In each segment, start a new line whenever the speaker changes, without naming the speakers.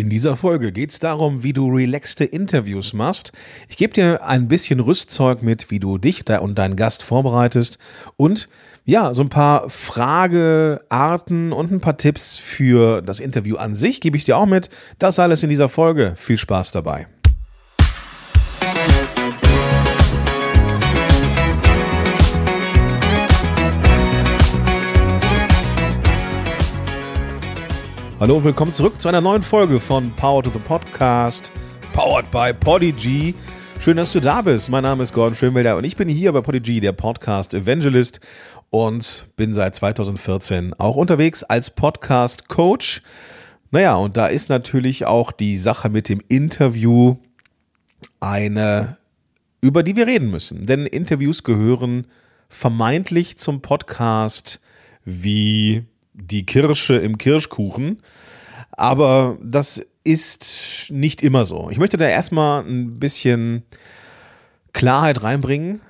In dieser Folge geht es darum, wie du relaxte Interviews machst. Ich gebe dir ein bisschen Rüstzeug mit, wie du dich und deinen Gast vorbereitest und ja, so ein paar Fragearten und ein paar Tipps für das Interview an sich gebe ich dir auch mit. Das alles in dieser Folge. Viel Spaß dabei. Hallo und willkommen zurück zu einer neuen Folge von Power to the Podcast, powered by Podigy. Schön, dass du da bist. Mein Name ist Gordon Schönwelder und ich bin hier bei Podigy, der Podcast Evangelist und bin seit 2014 auch unterwegs als Podcast Coach. Naja, und da ist natürlich auch die Sache mit dem Interview eine, über die wir reden müssen. Denn Interviews gehören vermeintlich zum Podcast wie die Kirsche im Kirschkuchen. Aber das ist nicht immer so. Ich möchte da erstmal ein bisschen Klarheit reinbringen.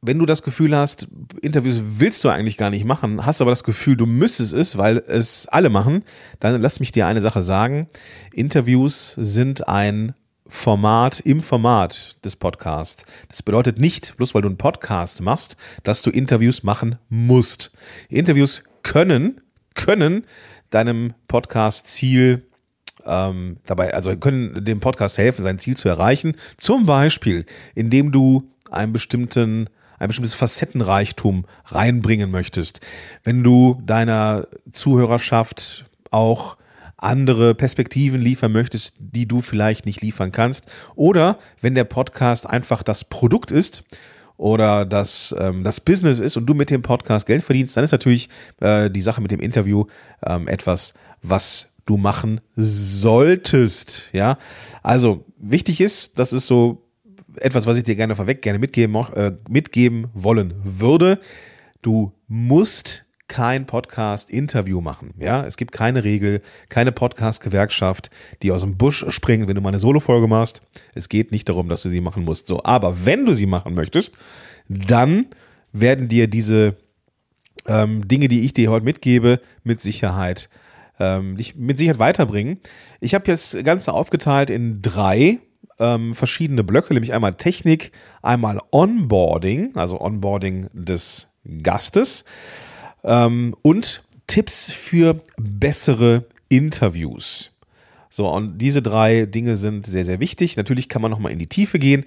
Wenn du das Gefühl hast, Interviews willst du eigentlich gar nicht machen, hast aber das Gefühl, du müsstest es, weil es alle machen, dann lass mich dir eine Sache sagen. Interviews sind ein Format im Format des Podcasts. Das bedeutet nicht, bloß weil du einen Podcast machst, dass du Interviews machen musst. Interviews können können deinem Podcast-Ziel ähm, dabei, also können dem Podcast helfen, sein Ziel zu erreichen. Zum Beispiel, indem du einen bestimmten ein bestimmtes Facettenreichtum reinbringen möchtest. Wenn du deiner Zuhörerschaft auch andere Perspektiven liefern möchtest, die du vielleicht nicht liefern kannst. Oder wenn der Podcast einfach das Produkt ist, oder das, ähm, das Business ist und du mit dem Podcast Geld verdienst, dann ist natürlich äh, die Sache mit dem Interview ähm, etwas, was du machen solltest. Ja, also wichtig ist, das ist so etwas, was ich dir gerne vorweg gerne mitgeben, äh, mitgeben wollen würde. Du musst kein Podcast-Interview machen. Ja, es gibt keine Regel, keine Podcast-Gewerkschaft, die aus dem Busch springen, wenn du mal eine Solo-Folge machst. Es geht nicht darum, dass du sie machen musst. So, aber wenn du sie machen möchtest, dann werden dir diese ähm, Dinge, die ich dir heute mitgebe, mit Sicherheit ähm, dich mit Sicherheit weiterbringen. Ich habe jetzt Ganze aufgeteilt in drei ähm, verschiedene Blöcke, nämlich einmal Technik, einmal Onboarding, also Onboarding des Gastes ähm, und Tipps für bessere Interviews. So, und diese drei Dinge sind sehr, sehr wichtig. Natürlich kann man nochmal in die Tiefe gehen,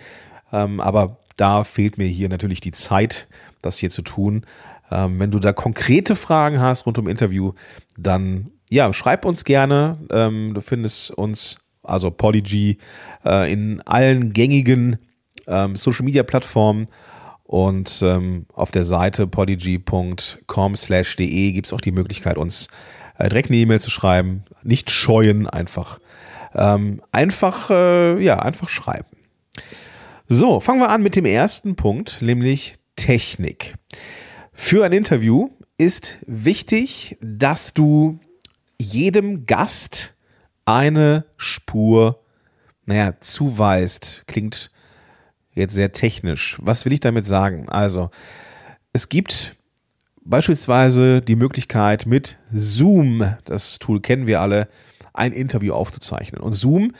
ähm, aber da fehlt mir hier natürlich die Zeit, das hier zu tun. Ähm, wenn du da konkrete Fragen hast rund um Interview, dann ja, schreib uns gerne. Ähm, du findest uns, also Podigy, äh, in allen gängigen ähm, Social Media Plattformen und ähm, auf der Seite podigy.com slash de gibt es auch die Möglichkeit, uns äh, direkt eine E-Mail zu schreiben. Nicht scheuen, einfach. Ähm, einfach, äh, ja, einfach schreiben. So, fangen wir an mit dem ersten Punkt, nämlich Technik. Für ein Interview ist wichtig, dass du jedem Gast eine Spur, naja, zuweist. Klingt Jetzt sehr technisch. Was will ich damit sagen? Also, es gibt beispielsweise die Möglichkeit mit Zoom, das Tool kennen wir alle, ein Interview aufzuzeichnen. Und Zoom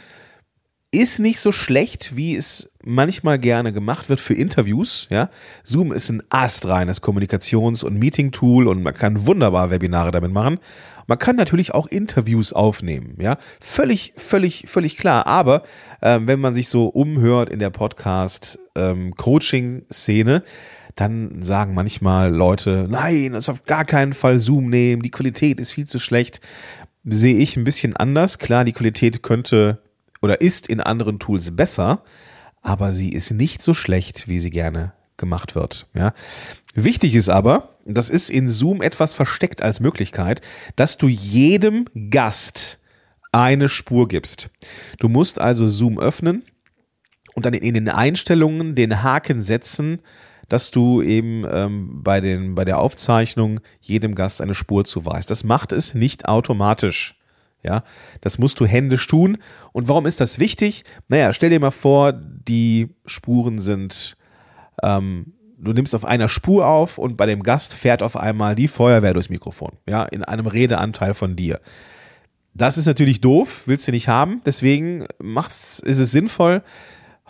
ist nicht so schlecht, wie es manchmal gerne gemacht wird für Interviews. Ja? Zoom ist ein astreines Kommunikations- und Meeting-Tool und man kann wunderbar Webinare damit machen. Man kann natürlich auch Interviews aufnehmen. Ja? Völlig, völlig, völlig klar. Aber ähm, wenn man sich so umhört in der Podcast-Coaching-Szene, ähm, dann sagen manchmal Leute, nein, das auf gar keinen Fall Zoom nehmen, die Qualität ist viel zu schlecht. Sehe ich ein bisschen anders. Klar, die Qualität könnte oder ist in anderen Tools besser, aber sie ist nicht so schlecht, wie sie gerne gemacht wird. Ja. Wichtig ist aber, das ist in Zoom etwas versteckt als Möglichkeit, dass du jedem Gast eine Spur gibst. Du musst also Zoom öffnen und dann in den Einstellungen den Haken setzen, dass du eben ähm, bei, den, bei der Aufzeichnung jedem Gast eine Spur zuweist. Das macht es nicht automatisch. Ja, das musst du händisch tun. Und warum ist das wichtig? Naja, stell dir mal vor, die Spuren sind, ähm, du nimmst auf einer Spur auf und bei dem Gast fährt auf einmal die Feuerwehr durchs Mikrofon. Ja, in einem Redeanteil von dir. Das ist natürlich doof, willst du nicht haben. Deswegen macht's, ist es sinnvoll.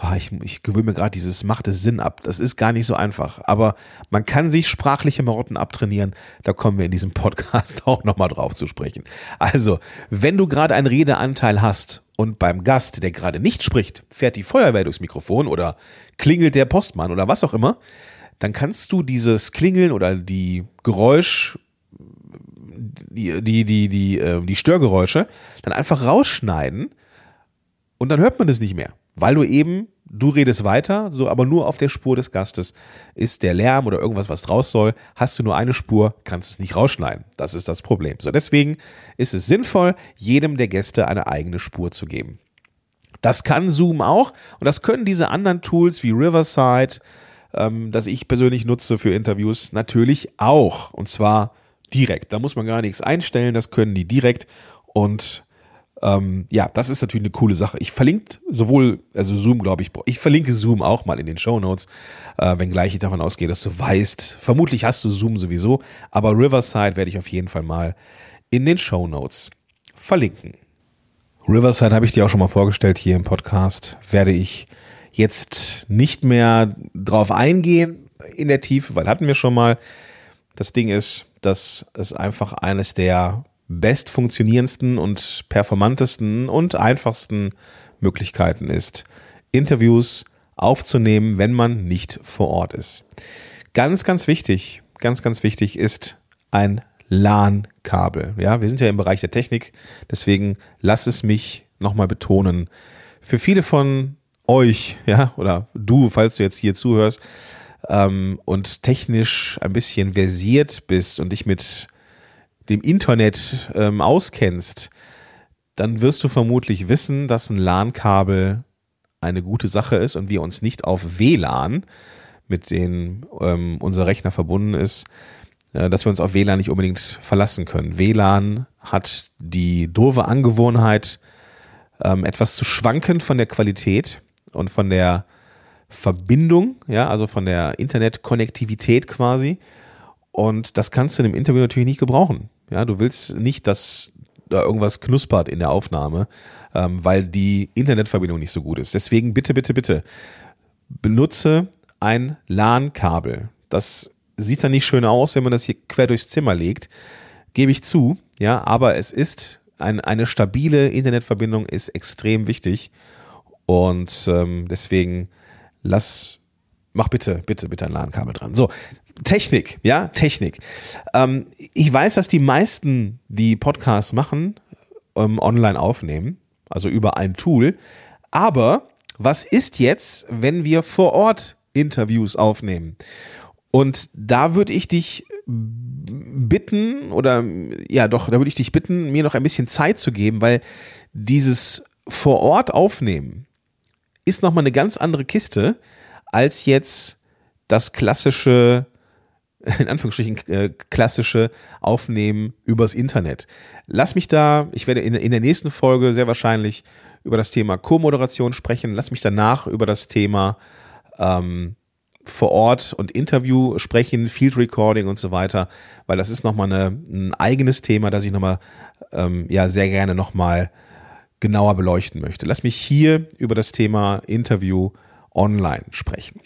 Oh, ich, ich gewöhne mir gerade dieses macht es Sinn ab. Das ist gar nicht so einfach. Aber man kann sich sprachliche Marotten abtrainieren. Da kommen wir in diesem Podcast auch nochmal drauf zu sprechen. Also, wenn du gerade einen Redeanteil hast und beim Gast, der gerade nicht spricht, fährt die Feuerwehr durchs Mikrofon oder klingelt der Postmann oder was auch immer, dann kannst du dieses Klingeln oder die Geräusch die, die, die, die, äh, die Störgeräusche dann einfach rausschneiden und dann hört man das nicht mehr. Weil du eben, du redest weiter, so, aber nur auf der Spur des Gastes ist der Lärm oder irgendwas, was draus soll. Hast du nur eine Spur, kannst du es nicht rausschneiden. Das ist das Problem. So, deswegen ist es sinnvoll, jedem der Gäste eine eigene Spur zu geben. Das kann Zoom auch und das können diese anderen Tools wie Riverside, ähm, das ich persönlich nutze für Interviews, natürlich auch. Und zwar direkt. Da muss man gar nichts einstellen, das können die direkt. Und ähm, ja, das ist natürlich eine coole Sache. Ich verlinke sowohl, also Zoom, glaube ich, ich verlinke Zoom auch mal in den Show Notes, äh, wenngleich ich davon ausgehe, dass du weißt, vermutlich hast du Zoom sowieso, aber Riverside werde ich auf jeden Fall mal in den Show Notes verlinken. Riverside habe ich dir auch schon mal vorgestellt hier im Podcast, werde ich jetzt nicht mehr drauf eingehen in der Tiefe, weil hatten wir schon mal. Das Ding ist, dass es einfach eines der best funktionierendsten und performantesten und einfachsten Möglichkeiten ist, Interviews aufzunehmen, wenn man nicht vor Ort ist. Ganz, ganz wichtig, ganz, ganz wichtig ist ein LAN-Kabel. Ja, wir sind ja im Bereich der Technik, deswegen lass es mich nochmal betonen. Für viele von euch, ja, oder du, falls du jetzt hier zuhörst, ähm, und technisch ein bisschen versiert bist und dich mit dem Internet ähm, auskennst, dann wirst du vermutlich wissen, dass ein LAN-Kabel eine gute Sache ist und wir uns nicht auf WLAN, mit denen ähm, unser Rechner verbunden ist, äh, dass wir uns auf WLAN nicht unbedingt verlassen können. WLAN hat die doofe Angewohnheit, ähm, etwas zu schwanken von der Qualität und von der Verbindung, ja, also von der Internetkonnektivität quasi. Und das kannst du in einem Interview natürlich nicht gebrauchen. Ja, du willst nicht, dass da irgendwas knuspert in der Aufnahme, ähm, weil die Internetverbindung nicht so gut ist. Deswegen bitte, bitte, bitte benutze ein LAN-Kabel. Das sieht dann nicht schön aus, wenn man das hier quer durchs Zimmer legt, gebe ich zu, ja, aber es ist ein, eine stabile Internetverbindung ist extrem wichtig und ähm, deswegen lass, mach bitte, bitte, bitte ein LAN-Kabel dran. So, Technik, ja, Technik. Ähm, ich weiß, dass die meisten, die Podcasts machen, ähm, online aufnehmen, also über ein Tool. Aber was ist jetzt, wenn wir vor Ort Interviews aufnehmen? Und da würde ich dich bitten, oder ja doch, da würde ich dich bitten, mir noch ein bisschen Zeit zu geben, weil dieses vor Ort aufnehmen, ist nochmal eine ganz andere Kiste als jetzt das klassische, in Anführungsstrichen, äh, klassische Aufnehmen übers Internet. Lass mich da, ich werde in, in der nächsten Folge sehr wahrscheinlich über das Thema Co-Moderation sprechen. Lass mich danach über das Thema ähm, vor Ort und Interview sprechen, Field Recording und so weiter, weil das ist nochmal ein eigenes Thema, das ich nochmal ähm, ja, sehr gerne nochmal genauer beleuchten möchte. Lass mich hier über das Thema Interview online sprechen.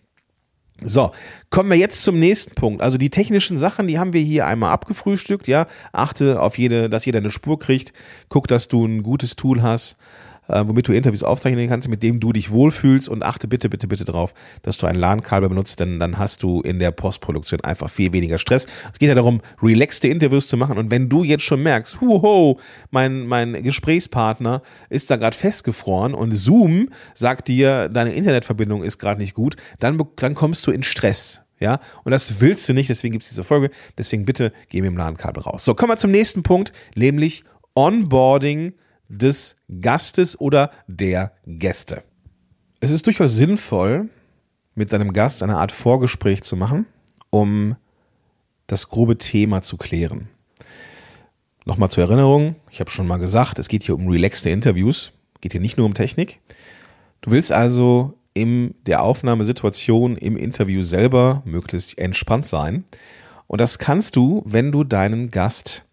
So, kommen wir jetzt zum nächsten Punkt. Also die technischen Sachen, die haben wir hier einmal abgefrühstückt, ja. Achte auf jede, dass jeder eine Spur kriegt. Guck, dass du ein gutes Tool hast, äh, womit du Interviews aufzeichnen kannst, mit dem du dich wohlfühlst und achte bitte, bitte, bitte darauf, dass du ein LAN-Kabel benutzt, denn dann hast du in der Postproduktion einfach viel weniger Stress. Es geht ja darum, relaxte Interviews zu machen und wenn du jetzt schon merkst, huho, mein, mein Gesprächspartner ist da gerade festgefroren und Zoom sagt dir, deine Internetverbindung ist gerade nicht gut, dann, dann kommst du in Stress. Ja, und das willst du nicht, deswegen gibt es diese Folge. Deswegen bitte geh mit dem LAN-Kabel raus. So, kommen wir zum nächsten Punkt, nämlich Onboarding des Gastes oder der Gäste. Es ist durchaus sinnvoll, mit deinem Gast eine Art Vorgespräch zu machen, um das grobe Thema zu klären. Nochmal zur Erinnerung, ich habe schon mal gesagt, es geht hier um relaxte Interviews, geht hier nicht nur um Technik. Du willst also in der Aufnahmesituation im Interview selber möglichst entspannt sein. Und das kannst du, wenn du deinen Gast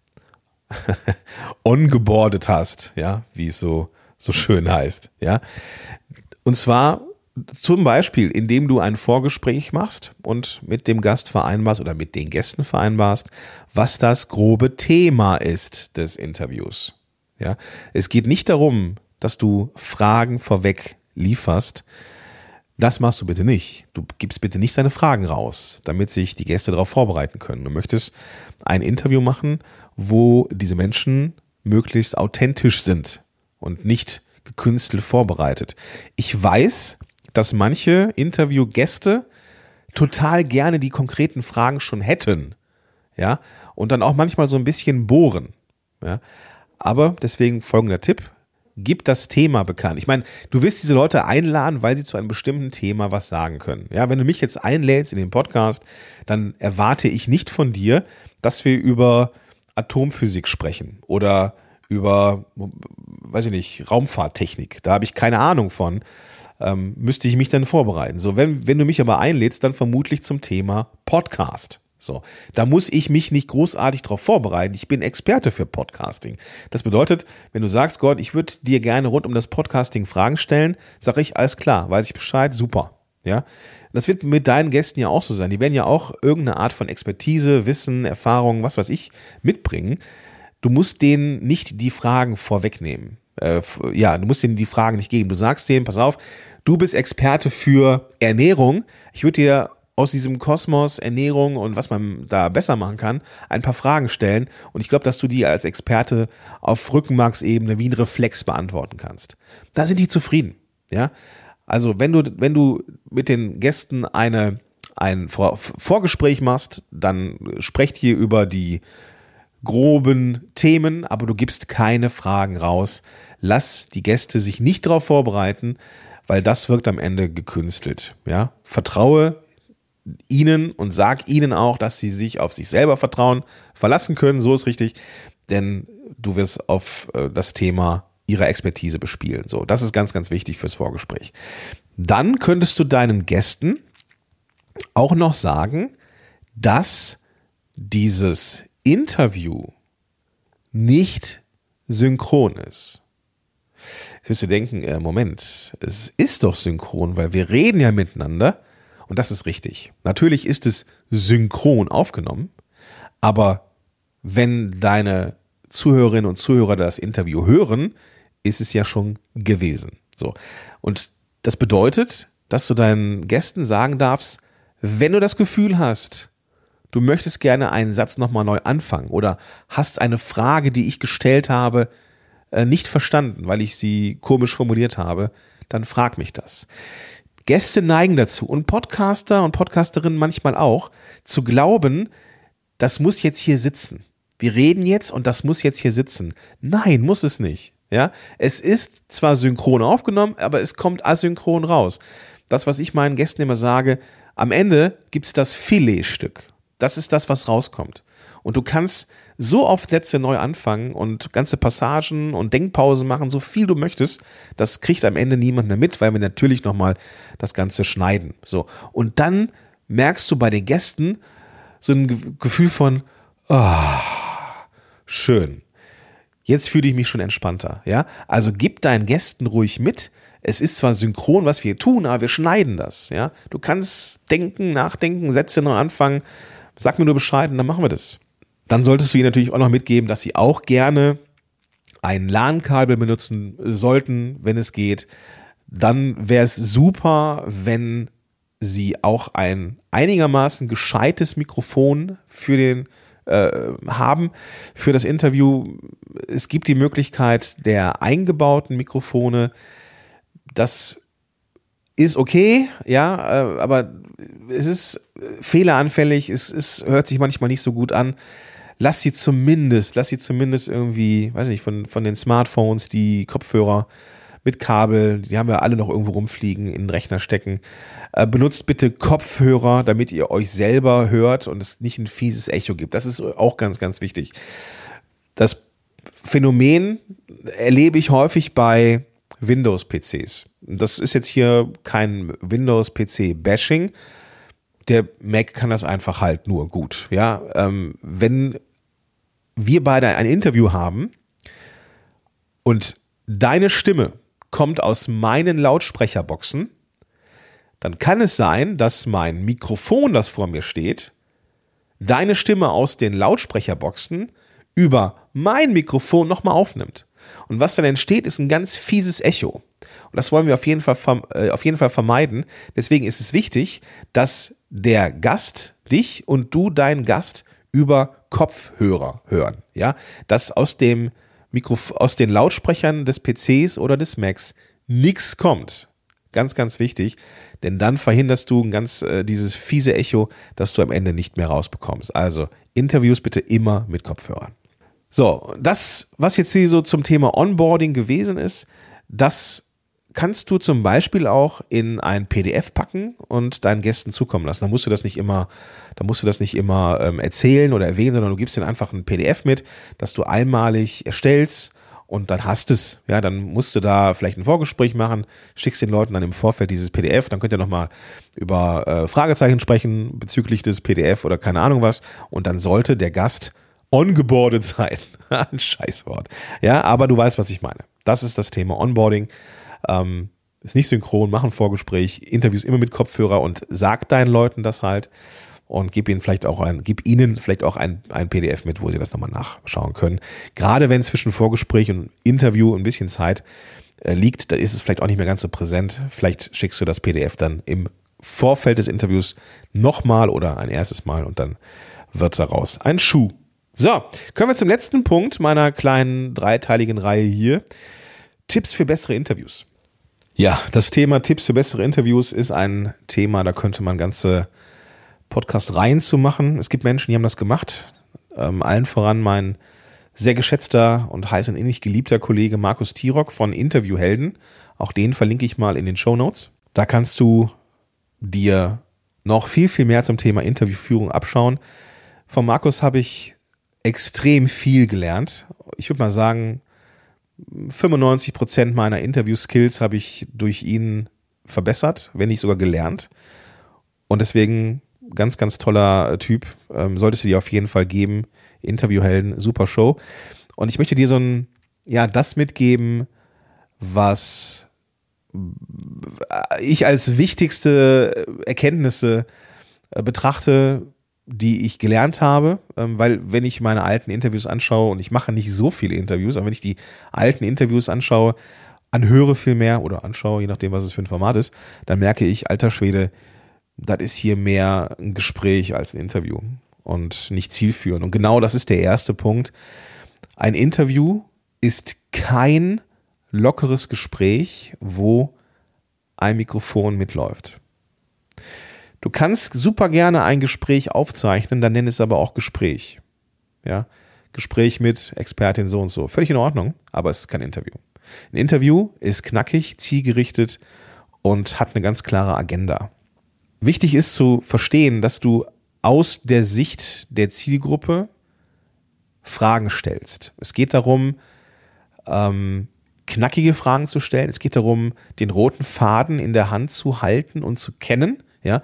ongeboardet hast, ja, wie es so, so schön heißt, ja. Und zwar zum Beispiel, indem du ein Vorgespräch machst und mit dem Gast vereinbarst oder mit den Gästen vereinbarst, was das grobe Thema ist des Interviews. Ja, es geht nicht darum, dass du Fragen vorweg lieferst. Das machst du bitte nicht. Du gibst bitte nicht deine Fragen raus, damit sich die Gäste darauf vorbereiten können. Du möchtest ein Interview machen, wo diese Menschen möglichst authentisch sind und nicht gekünstelt vorbereitet. Ich weiß, dass manche Interviewgäste total gerne die konkreten Fragen schon hätten. Ja, und dann auch manchmal so ein bisschen bohren. Ja, aber deswegen folgender Tipp. Gib das Thema bekannt. Ich meine, du wirst diese Leute einladen, weil sie zu einem bestimmten Thema was sagen können. Ja, wenn du mich jetzt einlädst in den Podcast, dann erwarte ich nicht von dir, dass wir über Atomphysik sprechen oder über, weiß ich nicht, Raumfahrttechnik. Da habe ich keine Ahnung von. Ähm, müsste ich mich dann vorbereiten. So, wenn, wenn du mich aber einlädst, dann vermutlich zum Thema Podcast. So, da muss ich mich nicht großartig darauf vorbereiten. Ich bin Experte für Podcasting. Das bedeutet, wenn du sagst, Gott, ich würde dir gerne rund um das Podcasting Fragen stellen, sage ich, alles klar, weiß ich Bescheid, super. Ja, das wird mit deinen Gästen ja auch so sein. Die werden ja auch irgendeine Art von Expertise, Wissen, Erfahrung, was weiß ich, mitbringen. Du musst denen nicht die Fragen vorwegnehmen. Äh, ja, du musst denen die Fragen nicht geben. Du sagst denen, pass auf, du bist Experte für Ernährung. Ich würde dir aus diesem Kosmos Ernährung und was man da besser machen kann, ein paar Fragen stellen. Und ich glaube, dass du die als Experte auf Rückenmarksebene wie ein Reflex beantworten kannst. Da sind die zufrieden. Ja, also wenn du, wenn du mit den Gästen eine, ein Vor Vorgespräch machst, dann sprecht ihr über die groben Themen, aber du gibst keine Fragen raus. Lass die Gäste sich nicht darauf vorbereiten, weil das wirkt am Ende gekünstelt. Ja, vertraue ihnen und sag ihnen auch, dass sie sich auf sich selber vertrauen, verlassen können, so ist richtig, denn du wirst auf äh, das Thema ihrer Expertise bespielen. So, das ist ganz, ganz wichtig fürs Vorgespräch. Dann könntest du deinen Gästen auch noch sagen, dass dieses Interview nicht synchron ist. Jetzt wirst du denken, äh, Moment, es ist doch synchron, weil wir reden ja miteinander und das ist richtig. Natürlich ist es synchron aufgenommen, aber wenn deine Zuhörerinnen und Zuhörer das Interview hören, ist es ja schon gewesen. So. Und das bedeutet, dass du deinen Gästen sagen darfst, wenn du das Gefühl hast, du möchtest gerne einen Satz nochmal neu anfangen oder hast eine Frage, die ich gestellt habe, äh, nicht verstanden, weil ich sie komisch formuliert habe, dann frag mich das. Gäste neigen dazu und Podcaster und Podcasterinnen manchmal auch, zu glauben, das muss jetzt hier sitzen. Wir reden jetzt und das muss jetzt hier sitzen. Nein, muss es nicht. Ja, es ist zwar synchron aufgenommen, aber es kommt asynchron raus. Das, was ich meinen Gästen immer sage, am Ende gibt es das Filetstück. Das ist das, was rauskommt. Und du kannst so oft Sätze neu anfangen und ganze Passagen und Denkpausen machen, so viel du möchtest. Das kriegt am Ende niemand mehr mit, weil wir natürlich nochmal das Ganze schneiden. So. Und dann merkst du bei den Gästen so ein Gefühl von, oh, schön. Jetzt fühle ich mich schon entspannter, ja? Also gib deinen Gästen ruhig mit. Es ist zwar synchron, was wir tun, aber wir schneiden das, ja? Du kannst denken, nachdenken, Sätze neu anfangen. Sag mir nur Bescheid und dann machen wir das. Dann solltest du ihnen natürlich auch noch mitgeben, dass sie auch gerne ein LAN-Kabel benutzen sollten, wenn es geht. Dann wäre es super, wenn sie auch ein einigermaßen gescheites Mikrofon für den äh, haben für das Interview. Es gibt die Möglichkeit der eingebauten Mikrofone. Das ist okay, ja, äh, aber es ist fehleranfällig, es, es hört sich manchmal nicht so gut an lass sie zumindest, lass sie zumindest irgendwie, weiß nicht, von, von den Smartphones, die Kopfhörer mit Kabel, die haben wir alle noch irgendwo rumfliegen, in den Rechner stecken. Äh, benutzt bitte Kopfhörer, damit ihr euch selber hört und es nicht ein fieses Echo gibt. Das ist auch ganz, ganz wichtig. Das Phänomen erlebe ich häufig bei Windows-PCs. Das ist jetzt hier kein Windows-PC-Bashing. Der Mac kann das einfach halt nur gut. Ja, ähm, wenn wir beide ein Interview haben und deine Stimme kommt aus meinen Lautsprecherboxen, dann kann es sein, dass mein Mikrofon, das vor mir steht, deine Stimme aus den Lautsprecherboxen über mein Mikrofon nochmal aufnimmt. Und was dann entsteht, ist ein ganz fieses Echo. Und das wollen wir auf jeden Fall, äh, auf jeden Fall vermeiden. Deswegen ist es wichtig, dass der Gast dich und du deinen Gast über Kopfhörer hören. Ja, dass aus dem Mikrof aus den Lautsprechern des PCs oder des Macs nichts kommt. Ganz, ganz wichtig, denn dann verhinderst du ein ganz äh, dieses fiese Echo, das du am Ende nicht mehr rausbekommst. Also Interviews bitte immer mit Kopfhörern. So, das, was jetzt hier so zum Thema Onboarding gewesen ist, das kannst du zum Beispiel auch in ein PDF packen und deinen Gästen zukommen lassen. Da musst du das nicht immer, da musst du das nicht immer ähm, erzählen oder erwähnen, sondern du gibst ihnen einfach ein PDF mit, das du einmalig erstellst und dann hast es. Ja, dann musst du da vielleicht ein Vorgespräch machen, schickst den Leuten dann im Vorfeld dieses PDF, dann könnt ihr nochmal über äh, Fragezeichen sprechen bezüglich des PDF oder keine Ahnung was und dann sollte der Gast ongeboardet sein. ein Scheißwort. Ja, aber du weißt, was ich meine. Das ist das Thema Onboarding. Ähm, ist nicht synchron, mach ein Vorgespräch, Interviews immer mit Kopfhörer und sag deinen Leuten das halt und gib ihnen vielleicht auch ein, gib ihnen vielleicht auch ein, ein PDF mit, wo sie das nochmal nachschauen können. Gerade wenn zwischen Vorgespräch und Interview ein bisschen Zeit äh, liegt, da ist es vielleicht auch nicht mehr ganz so präsent. Vielleicht schickst du das PDF dann im Vorfeld des Interviews nochmal oder ein erstes Mal und dann wird daraus ein Schuh. So, kommen wir zum letzten Punkt meiner kleinen dreiteiligen Reihe hier. Tipps für bessere Interviews. Ja, das Thema Tipps für bessere Interviews ist ein Thema, da könnte man ganze Podcast-Reihen zu machen. Es gibt Menschen, die haben das gemacht. Ähm, allen voran mein sehr geschätzter und heiß und innig geliebter Kollege Markus Tirock von Interviewhelden. Auch den verlinke ich mal in den Show Notes. Da kannst du dir noch viel, viel mehr zum Thema Interviewführung abschauen. Von Markus habe ich extrem viel gelernt. Ich würde mal sagen, 95 Prozent meiner Interview-Skills habe ich durch ihn verbessert, wenn nicht sogar gelernt. Und deswegen ganz, ganz toller Typ. Ähm, solltest du dir auf jeden Fall geben. Interviewhelden, super Show. Und ich möchte dir so ein, ja, das mitgeben, was ich als wichtigste Erkenntnisse äh, betrachte, die ich gelernt habe, ähm, weil wenn ich meine alten Interviews anschaue und ich mache nicht so viele Interviews, aber wenn ich die alten Interviews anschaue, anhöre viel mehr oder anschaue, je nachdem, was es für ein Format ist, dann merke ich, alter Schwede, das ist hier mehr ein Gespräch als ein Interview und nicht zielführend. Und genau das ist der erste Punkt. Ein Interview ist kein lockeres Gespräch, wo ein Mikrofon mitläuft. Du kannst super gerne ein Gespräch aufzeichnen, dann nenn es aber auch Gespräch. Ja, Gespräch mit Expertin so und so. Völlig in Ordnung, aber es ist kein Interview. Ein Interview ist knackig, zielgerichtet und hat eine ganz klare Agenda. Wichtig ist zu verstehen, dass du aus der Sicht der Zielgruppe Fragen stellst. Es geht darum, ähm, knackige Fragen zu stellen. Es geht darum, den roten Faden in der Hand zu halten und zu kennen. Ja,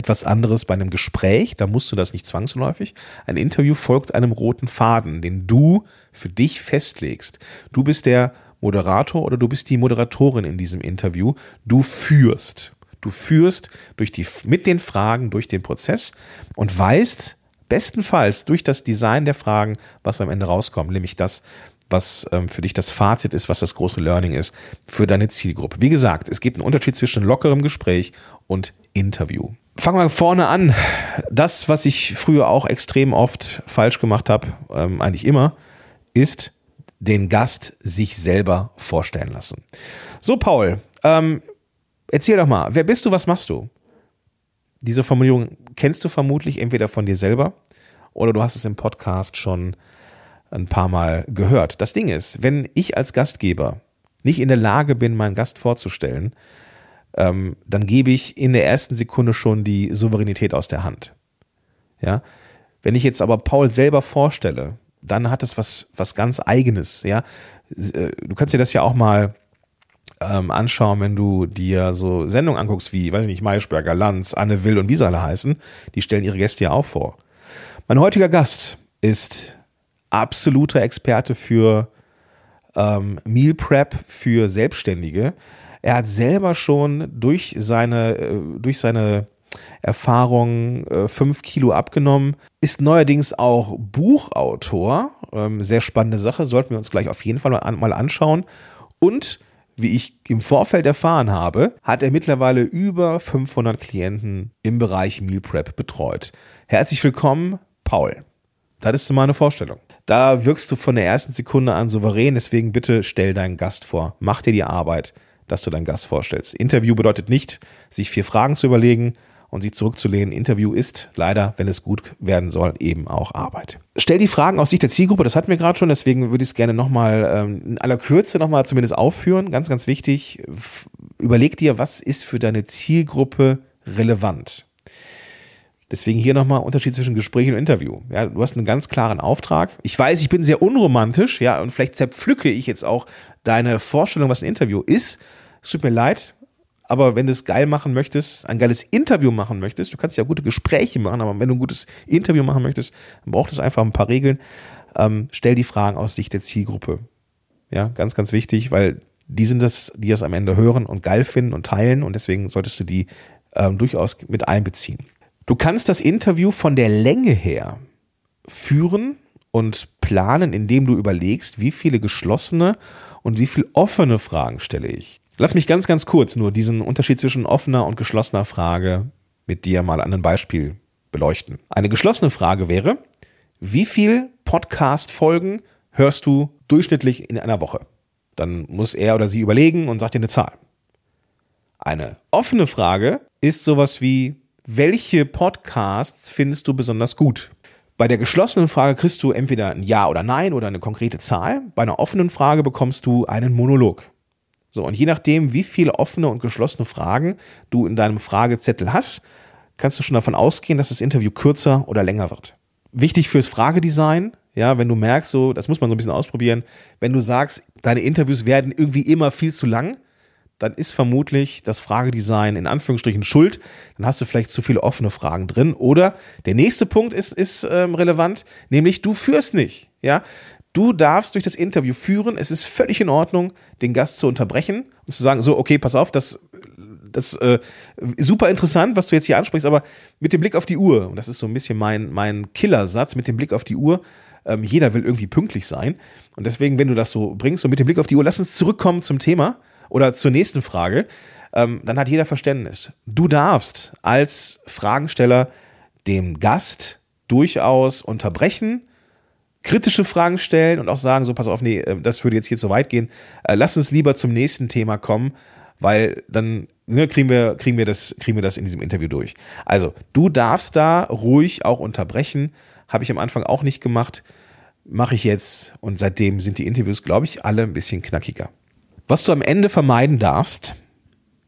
etwas anderes bei einem Gespräch, da musst du das nicht zwangsläufig. Ein Interview folgt einem roten Faden, den du für dich festlegst. Du bist der Moderator oder du bist die Moderatorin in diesem Interview. Du führst. Du führst durch die, mit den Fragen durch den Prozess und weißt bestenfalls durch das Design der Fragen, was am Ende rauskommt, nämlich das, was ähm, für dich das Fazit ist, was das große Learning ist für deine Zielgruppe. Wie gesagt, es gibt einen Unterschied zwischen lockerem Gespräch und Interview. Fangen wir vorne an. Das, was ich früher auch extrem oft falsch gemacht habe, ähm, eigentlich immer, ist den Gast sich selber vorstellen lassen. So, Paul, ähm, erzähl doch mal, wer bist du, was machst du? Diese Formulierung kennst du vermutlich entweder von dir selber oder du hast es im Podcast schon ein paar Mal gehört. Das Ding ist, wenn ich als Gastgeber nicht in der Lage bin, meinen Gast vorzustellen, ähm, dann gebe ich in der ersten Sekunde schon die Souveränität aus der Hand. Ja, wenn ich jetzt aber Paul selber vorstelle, dann hat es was, was ganz Eigenes. Ja, äh, du kannst dir das ja auch mal ähm, anschauen, wenn du dir so Sendungen anguckst wie, weiß ich nicht, Maischberger, Lanz, Anne Will und wie sie alle heißen. Die stellen ihre Gäste ja auch vor. Mein heutiger Gast ist absoluter Experte für ähm, Meal Prep für Selbstständige. Er hat selber schon durch seine, äh, durch seine Erfahrung äh, fünf Kilo abgenommen, ist neuerdings auch Buchautor. Ähm, sehr spannende Sache, sollten wir uns gleich auf jeden Fall mal, mal anschauen. Und wie ich im Vorfeld erfahren habe, hat er mittlerweile über 500 Klienten im Bereich Meal Prep betreut. Herzlich willkommen, Paul. Das ist meine Vorstellung. Da wirkst du von der ersten Sekunde an souverän, deswegen bitte stell deinen Gast vor. Mach dir die Arbeit, dass du deinen Gast vorstellst. Interview bedeutet nicht, sich vier Fragen zu überlegen und sich zurückzulehnen. Interview ist leider, wenn es gut werden soll, eben auch Arbeit. Stell die Fragen aus Sicht der Zielgruppe, das hatten wir gerade schon, deswegen würde ich es gerne nochmal ähm, in aller Kürze nochmal zumindest aufführen. Ganz, ganz wichtig, überleg dir, was ist für deine Zielgruppe relevant. Deswegen hier nochmal Unterschied zwischen Gespräch und Interview. Ja, du hast einen ganz klaren Auftrag. Ich weiß, ich bin sehr unromantisch, ja, und vielleicht zerpflücke ich jetzt auch deine Vorstellung, was ein Interview ist. Es tut mir leid, aber wenn du es geil machen möchtest, ein geiles Interview machen möchtest, du kannst ja gute Gespräche machen, aber wenn du ein gutes Interview machen möchtest, dann braucht es einfach ein paar Regeln. Ähm, stell die Fragen aus Sicht der Zielgruppe. Ja, ganz, ganz wichtig, weil die sind das, die das am Ende hören und geil finden und teilen und deswegen solltest du die ähm, durchaus mit einbeziehen. Du kannst das Interview von der Länge her führen und planen, indem du überlegst, wie viele geschlossene und wie viele offene Fragen stelle ich. Lass mich ganz, ganz kurz nur diesen Unterschied zwischen offener und geschlossener Frage mit dir mal an einem Beispiel beleuchten. Eine geschlossene Frage wäre, wie viel Podcast-Folgen hörst du durchschnittlich in einer Woche? Dann muss er oder sie überlegen und sagt dir eine Zahl. Eine offene Frage ist sowas wie, welche Podcasts findest du besonders gut? Bei der geschlossenen Frage kriegst du entweder ein Ja oder Nein oder eine konkrete Zahl. Bei einer offenen Frage bekommst du einen Monolog. So, und je nachdem, wie viele offene und geschlossene Fragen du in deinem Fragezettel hast, kannst du schon davon ausgehen, dass das Interview kürzer oder länger wird. Wichtig fürs Fragedesign, ja, wenn du merkst, so, das muss man so ein bisschen ausprobieren, wenn du sagst, deine Interviews werden irgendwie immer viel zu lang, dann ist vermutlich das Fragedesign in Anführungsstrichen schuld. Dann hast du vielleicht zu viele offene Fragen drin. Oder der nächste Punkt ist, ist ähm, relevant, nämlich du führst nicht. Ja, du darfst durch das Interview führen. Es ist völlig in Ordnung, den Gast zu unterbrechen und zu sagen, so, okay, pass auf, das das äh, super interessant, was du jetzt hier ansprichst, aber mit dem Blick auf die Uhr, und das ist so ein bisschen mein, mein Killersatz, mit dem Blick auf die Uhr, ähm, jeder will irgendwie pünktlich sein. Und deswegen, wenn du das so bringst, so mit dem Blick auf die Uhr, lass uns zurückkommen zum Thema oder zur nächsten Frage, ähm, dann hat jeder Verständnis. Du darfst als Fragensteller dem Gast durchaus unterbrechen, kritische Fragen stellen und auch sagen, so pass auf, nee, äh, das würde jetzt hier zu weit gehen. Äh, lass uns lieber zum nächsten Thema kommen, weil dann ne, kriegen, wir, kriegen, wir das, kriegen wir das in diesem Interview durch. Also, du darfst da ruhig auch unterbrechen. Habe ich am Anfang auch nicht gemacht. Mache ich jetzt und seitdem sind die Interviews, glaube ich, alle ein bisschen knackiger. Was du am Ende vermeiden darfst,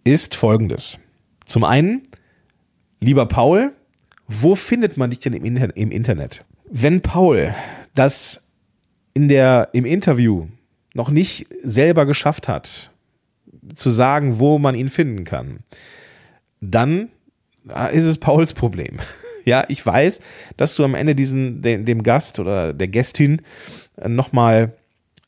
ist folgendes. Zum einen, lieber Paul, wo findet man dich denn im, Internet? Wenn Paul das in der, im Interview noch nicht selber geschafft hat, zu sagen, wo man ihn finden kann, dann ist es Pauls Problem. Ja, ich weiß, dass du am Ende diesen, dem Gast oder der Gästin nochmal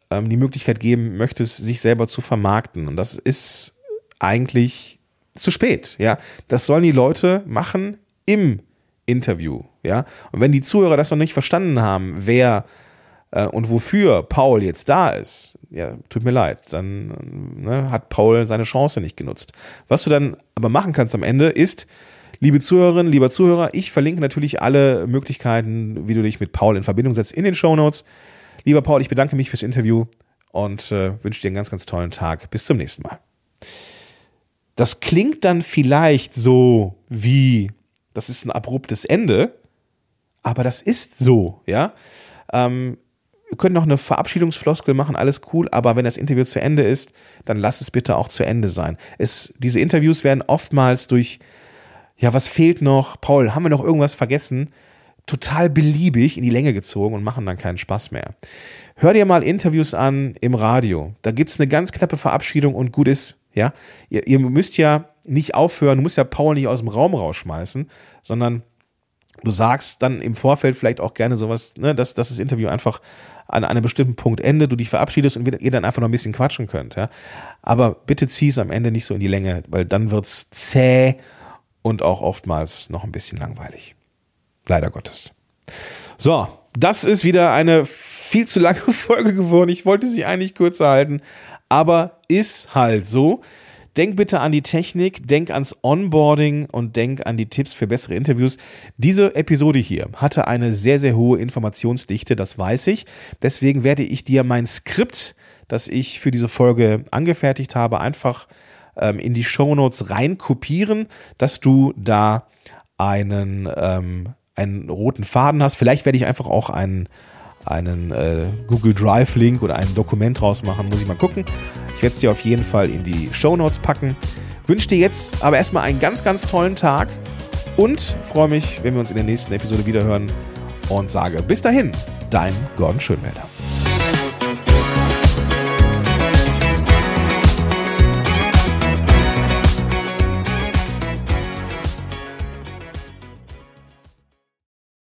ähm, die Möglichkeit geben möchtest, sich selber zu vermarkten. Und das ist eigentlich zu spät. Ja, das sollen die Leute machen im Interview. Ja, und wenn die Zuhörer das noch nicht verstanden haben, wer äh, und wofür Paul jetzt da ist, ja, tut mir leid, dann ne, hat Paul seine Chance nicht genutzt. Was du dann aber machen kannst am Ende ist, liebe Zuhörerinnen, lieber Zuhörer, ich verlinke natürlich alle Möglichkeiten, wie du dich mit Paul in Verbindung setzt, in den Show Notes. Lieber Paul, ich bedanke mich fürs Interview und äh, wünsche dir einen ganz, ganz tollen Tag. Bis zum nächsten Mal. Das klingt dann vielleicht so wie, das ist ein abruptes Ende, aber das ist so, ja. Ähm, wir können noch eine Verabschiedungsfloskel machen, alles cool, aber wenn das Interview zu Ende ist, dann lass es bitte auch zu Ende sein. Es, diese Interviews werden oftmals durch, ja, was fehlt noch? Paul, haben wir noch irgendwas vergessen? total beliebig in die Länge gezogen und machen dann keinen Spaß mehr. Hör dir mal Interviews an im Radio. Da gibt es eine ganz knappe Verabschiedung und gut ist. Ja, ihr, ihr müsst ja nicht aufhören, du musst ja Paul nicht aus dem Raum rausschmeißen, sondern du sagst dann im Vorfeld vielleicht auch gerne sowas, ne, dass, dass das Interview einfach an einem bestimmten Punkt endet, du dich verabschiedest und ihr dann einfach noch ein bisschen quatschen könnt. Ja? Aber bitte zieh es am Ende nicht so in die Länge, weil dann wird es zäh und auch oftmals noch ein bisschen langweilig. Leider Gottes. So, das ist wieder eine viel zu lange Folge geworden. Ich wollte sie eigentlich kürzer halten, aber ist halt so. Denk bitte an die Technik, denk ans Onboarding und denk an die Tipps für bessere Interviews. Diese Episode hier hatte eine sehr, sehr hohe Informationsdichte, das weiß ich. Deswegen werde ich dir mein Skript, das ich für diese Folge angefertigt habe, einfach ähm, in die Shownotes rein kopieren, dass du da einen, ähm, einen roten Faden hast. Vielleicht werde ich einfach auch einen einen äh, Google Drive-Link oder ein Dokument draus machen. Muss ich mal gucken. Ich werde es dir auf jeden Fall in die Show Notes packen. Wünsche dir jetzt aber erstmal einen ganz, ganz tollen Tag und freue mich, wenn wir uns in der nächsten Episode wiederhören und sage bis dahin, dein Gordon Schönmelder.